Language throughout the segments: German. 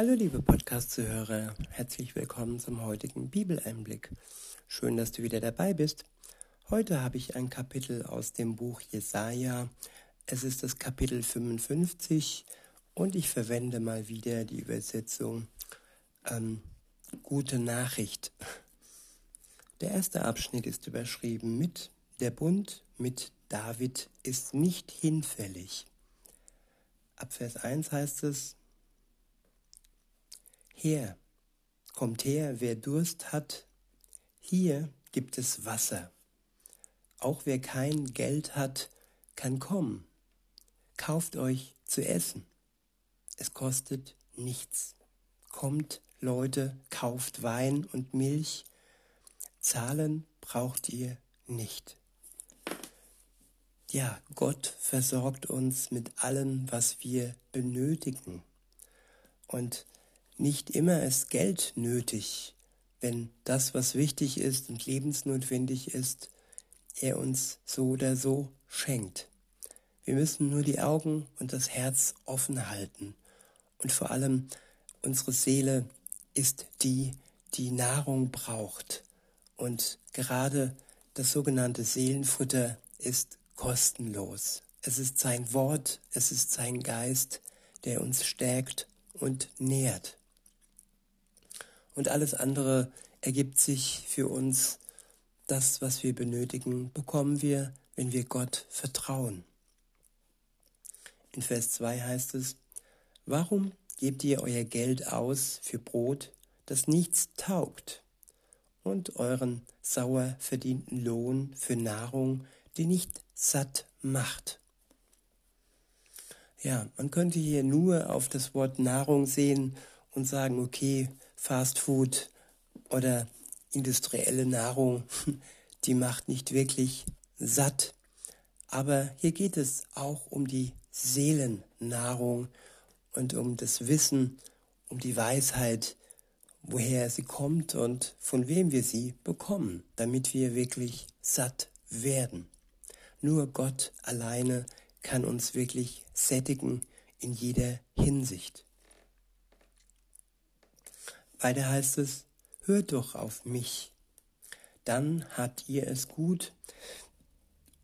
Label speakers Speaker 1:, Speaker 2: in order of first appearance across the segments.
Speaker 1: Hallo liebe Podcast-Zuhörer, herzlich willkommen zum heutigen Bibeleinblick. Schön, dass du wieder dabei bist. Heute habe ich ein Kapitel aus dem Buch Jesaja. Es ist das Kapitel 55 und ich verwende mal wieder die Übersetzung ähm, Gute Nachricht. Der erste Abschnitt ist überschrieben mit Der Bund mit David ist nicht hinfällig. Ab Vers 1 heißt es, Her, kommt her, wer Durst hat, hier gibt es Wasser. Auch wer kein Geld hat, kann kommen. Kauft euch zu essen. Es kostet nichts. Kommt, Leute, kauft Wein und Milch. Zahlen braucht ihr nicht. Ja, Gott versorgt uns mit allem, was wir benötigen. Und nicht immer ist Geld nötig, wenn das, was wichtig ist und lebensnotwendig ist, er uns so oder so schenkt. Wir müssen nur die Augen und das Herz offen halten. Und vor allem unsere Seele ist die, die Nahrung braucht. Und gerade das sogenannte Seelenfutter ist kostenlos. Es ist sein Wort, es ist sein Geist, der uns stärkt und nährt und alles andere ergibt sich für uns. Das, was wir benötigen, bekommen wir, wenn wir Gott vertrauen. In Vers 2 heißt es, Warum gebt ihr euer Geld aus für Brot, das nichts taugt, und euren sauer verdienten Lohn für Nahrung, die nicht satt macht? Ja, man könnte hier nur auf das Wort Nahrung sehen und sagen, okay, Fast Food oder industrielle Nahrung, die macht nicht wirklich satt. Aber hier geht es auch um die Seelennahrung und um das Wissen, um die Weisheit, woher sie kommt und von wem wir sie bekommen, damit wir wirklich satt werden. Nur Gott alleine kann uns wirklich sättigen in jeder Hinsicht. Weiter heißt es, hört doch auf mich, dann habt ihr es gut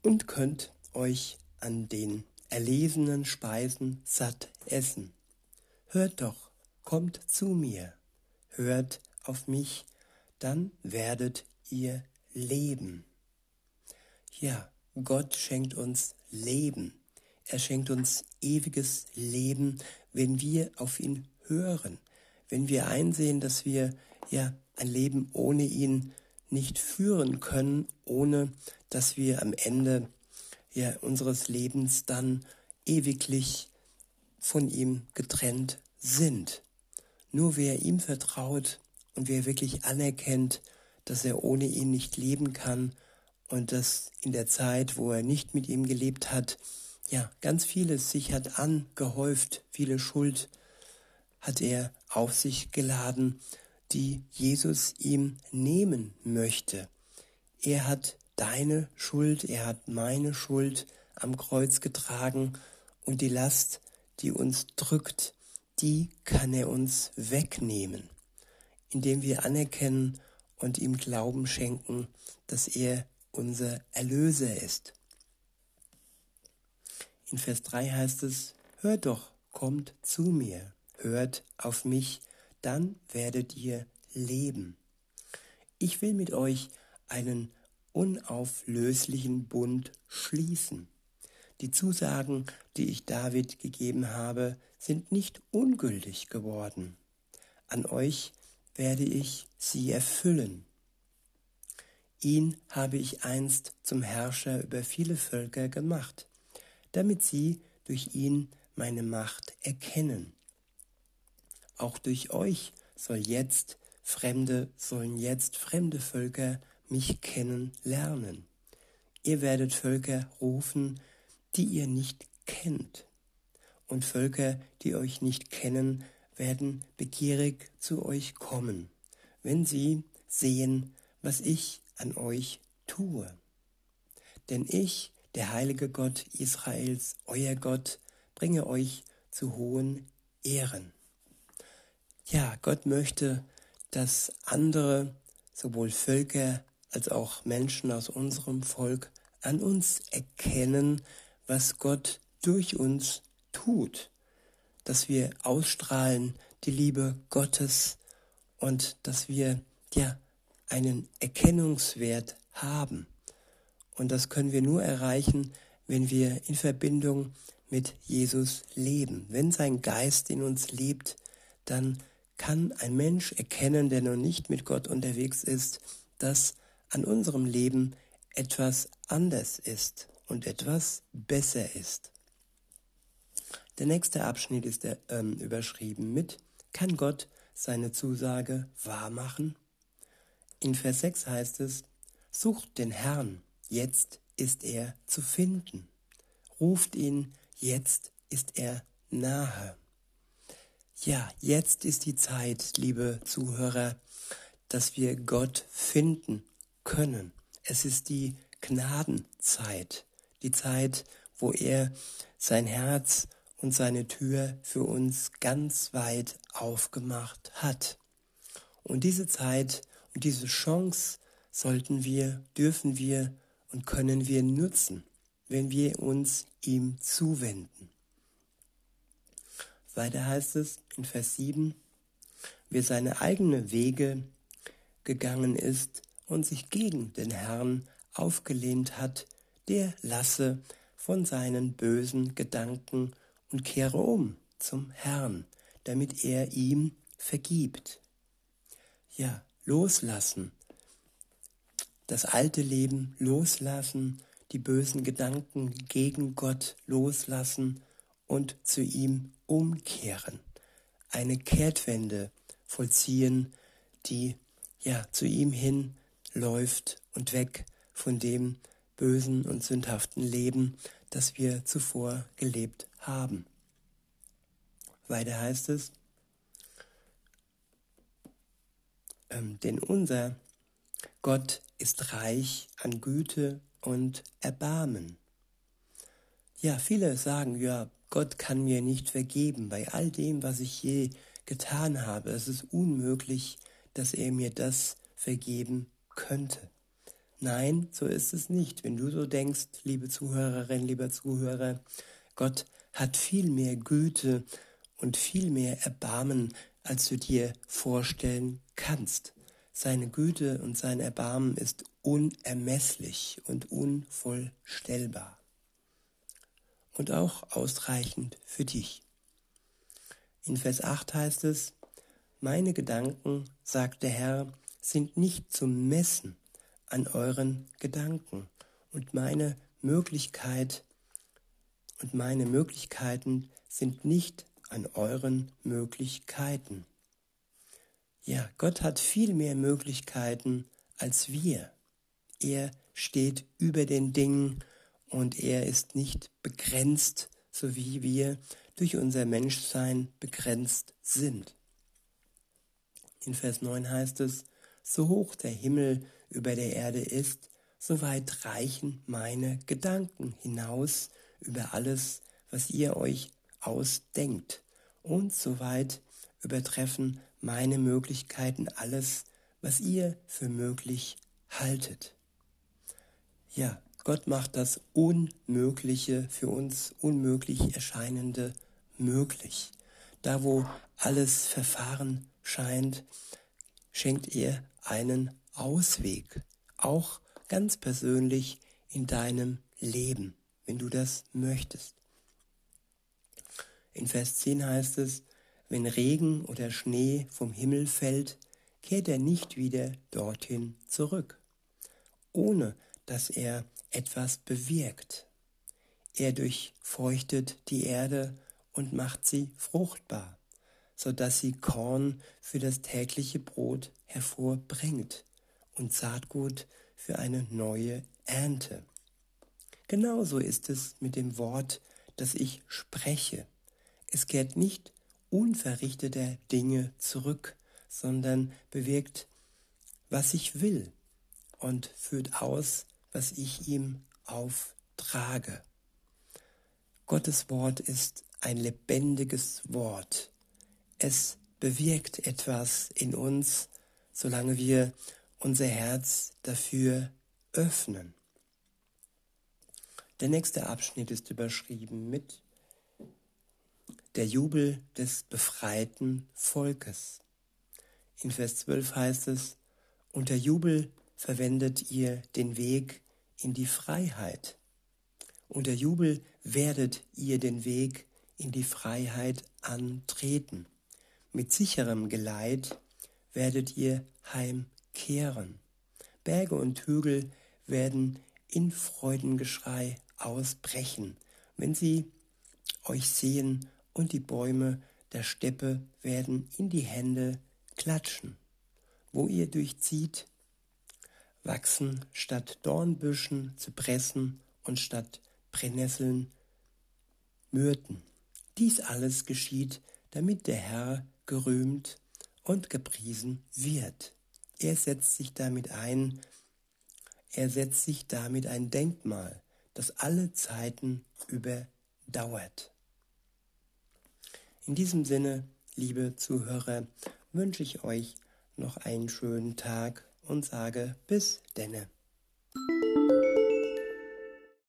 Speaker 1: und könnt euch an den erlesenen Speisen satt essen. Hört doch, kommt zu mir, hört auf mich, dann werdet ihr leben. Ja, Gott schenkt uns Leben. Er schenkt uns ewiges Leben, wenn wir auf ihn hören, wenn wir einsehen, dass wir ja ein Leben ohne ihn nicht führen können, ohne dass wir am Ende ja unseres Lebens dann ewiglich von ihm getrennt sind. Nur wer ihm vertraut und wer wirklich anerkennt, dass er ohne ihn nicht leben kann und dass in der Zeit, wo er nicht mit ihm gelebt hat, ja, ganz vieles sich hat angehäuft, viele Schuld, hat er auf sich geladen, die Jesus ihm nehmen möchte. Er hat deine Schuld, er hat meine Schuld am Kreuz getragen und die Last, die uns drückt, die kann er uns wegnehmen, indem wir anerkennen und ihm Glauben schenken, dass er unser Erlöser ist. In Vers 3 heißt es, hört doch, kommt zu mir hört auf mich, dann werdet ihr leben. Ich will mit euch einen unauflöslichen Bund schließen. Die Zusagen, die ich David gegeben habe, sind nicht ungültig geworden. An euch werde ich sie erfüllen. Ihn habe ich einst zum Herrscher über viele Völker gemacht, damit sie durch ihn meine Macht erkennen. Auch durch euch soll jetzt Fremde, sollen jetzt fremde Völker mich kennenlernen. Ihr werdet Völker rufen, die ihr nicht kennt. Und Völker, die euch nicht kennen, werden begierig zu euch kommen, wenn sie sehen, was ich an euch tue. Denn ich, der heilige Gott Israels, euer Gott, bringe euch zu hohen Ehren. Ja, Gott möchte, dass andere, sowohl Völker als auch Menschen aus unserem Volk, an uns erkennen, was Gott durch uns tut, dass wir ausstrahlen die Liebe Gottes und dass wir ja einen Erkennungswert haben. Und das können wir nur erreichen, wenn wir in Verbindung mit Jesus leben. Wenn sein Geist in uns lebt, dann kann ein Mensch erkennen, der noch nicht mit Gott unterwegs ist, dass an unserem Leben etwas anders ist und etwas besser ist. Der nächste Abschnitt ist der, ähm, überschrieben mit Kann Gott seine Zusage wahrmachen? In Vers 6 heißt es, Sucht den Herrn, jetzt ist er zu finden. Ruft ihn, jetzt ist er nahe. Ja, jetzt ist die Zeit, liebe Zuhörer, dass wir Gott finden können. Es ist die Gnadenzeit, die Zeit, wo er sein Herz und seine Tür für uns ganz weit aufgemacht hat. Und diese Zeit und diese Chance sollten wir, dürfen wir und können wir nutzen, wenn wir uns ihm zuwenden. Weiter heißt es in Vers 7, wer seine eigene Wege gegangen ist und sich gegen den Herrn aufgelehnt hat, der lasse von seinen bösen Gedanken und kehre um zum Herrn, damit er ihm vergibt. Ja, loslassen, das alte Leben loslassen, die bösen Gedanken gegen Gott loslassen und zu ihm umkehren, eine Kehrtwende vollziehen, die ja zu ihm hin läuft und weg von dem bösen und sündhaften Leben, das wir zuvor gelebt haben. Weiter heißt es, ähm, denn unser Gott ist reich an Güte und Erbarmen. Ja, viele sagen, ja, Gott kann mir nicht vergeben bei all dem, was ich je getan habe. Es ist unmöglich, dass er mir das vergeben könnte. Nein, so ist es nicht. Wenn du so denkst, liebe Zuhörerin, lieber Zuhörer, Gott hat viel mehr Güte und viel mehr Erbarmen, als du dir vorstellen kannst. Seine Güte und sein Erbarmen ist unermesslich und unvollstellbar und auch ausreichend für dich. In Vers 8 heißt es, Meine Gedanken, sagt der Herr, sind nicht zum Messen an euren Gedanken und meine Möglichkeit und meine Möglichkeiten sind nicht an euren Möglichkeiten. Ja, Gott hat viel mehr Möglichkeiten als wir. Er steht über den Dingen und er ist nicht begrenzt, so wie wir durch unser Menschsein begrenzt sind. In Vers 9 heißt es, so hoch der Himmel über der Erde ist, so weit reichen meine Gedanken hinaus über alles, was ihr euch ausdenkt, und so weit übertreffen meine Möglichkeiten alles, was ihr für möglich haltet. Ja, Gott macht das Unmögliche für uns, unmöglich erscheinende möglich. Da, wo alles verfahren scheint, schenkt er einen Ausweg, auch ganz persönlich in deinem Leben, wenn du das möchtest. In Vers 10 heißt es, wenn Regen oder Schnee vom Himmel fällt, kehrt er nicht wieder dorthin zurück, ohne dass er etwas bewirkt. Er durchfeuchtet die Erde und macht sie fruchtbar, so dass sie Korn für das tägliche Brot hervorbringt und Saatgut für eine neue Ernte. Genauso ist es mit dem Wort, das ich spreche. Es kehrt nicht unverrichteter Dinge zurück, sondern bewirkt, was ich will und führt aus, was ich ihm auftrage. Gottes Wort ist ein lebendiges Wort. Es bewirkt etwas in uns, solange wir unser Herz dafür öffnen. Der nächste Abschnitt ist überschrieben mit der Jubel des befreiten Volkes. In Vers 12 heißt es, unter Jubel verwendet ihr den Weg in die Freiheit. Unter Jubel werdet ihr den Weg in die Freiheit antreten. Mit sicherem Geleit werdet ihr heimkehren. Berge und Hügel werden in Freudengeschrei ausbrechen, wenn sie euch sehen und die Bäume der Steppe werden in die Hände klatschen. Wo ihr durchzieht, wachsen statt Dornbüschen Zypressen und statt Brennnesseln Myrten. Dies alles geschieht, damit der Herr gerühmt und gepriesen wird. Er setzt sich damit ein, er setzt sich damit ein Denkmal, das alle Zeiten überdauert. In diesem Sinne, liebe Zuhörer, wünsche ich euch noch einen schönen Tag und sage bis denne.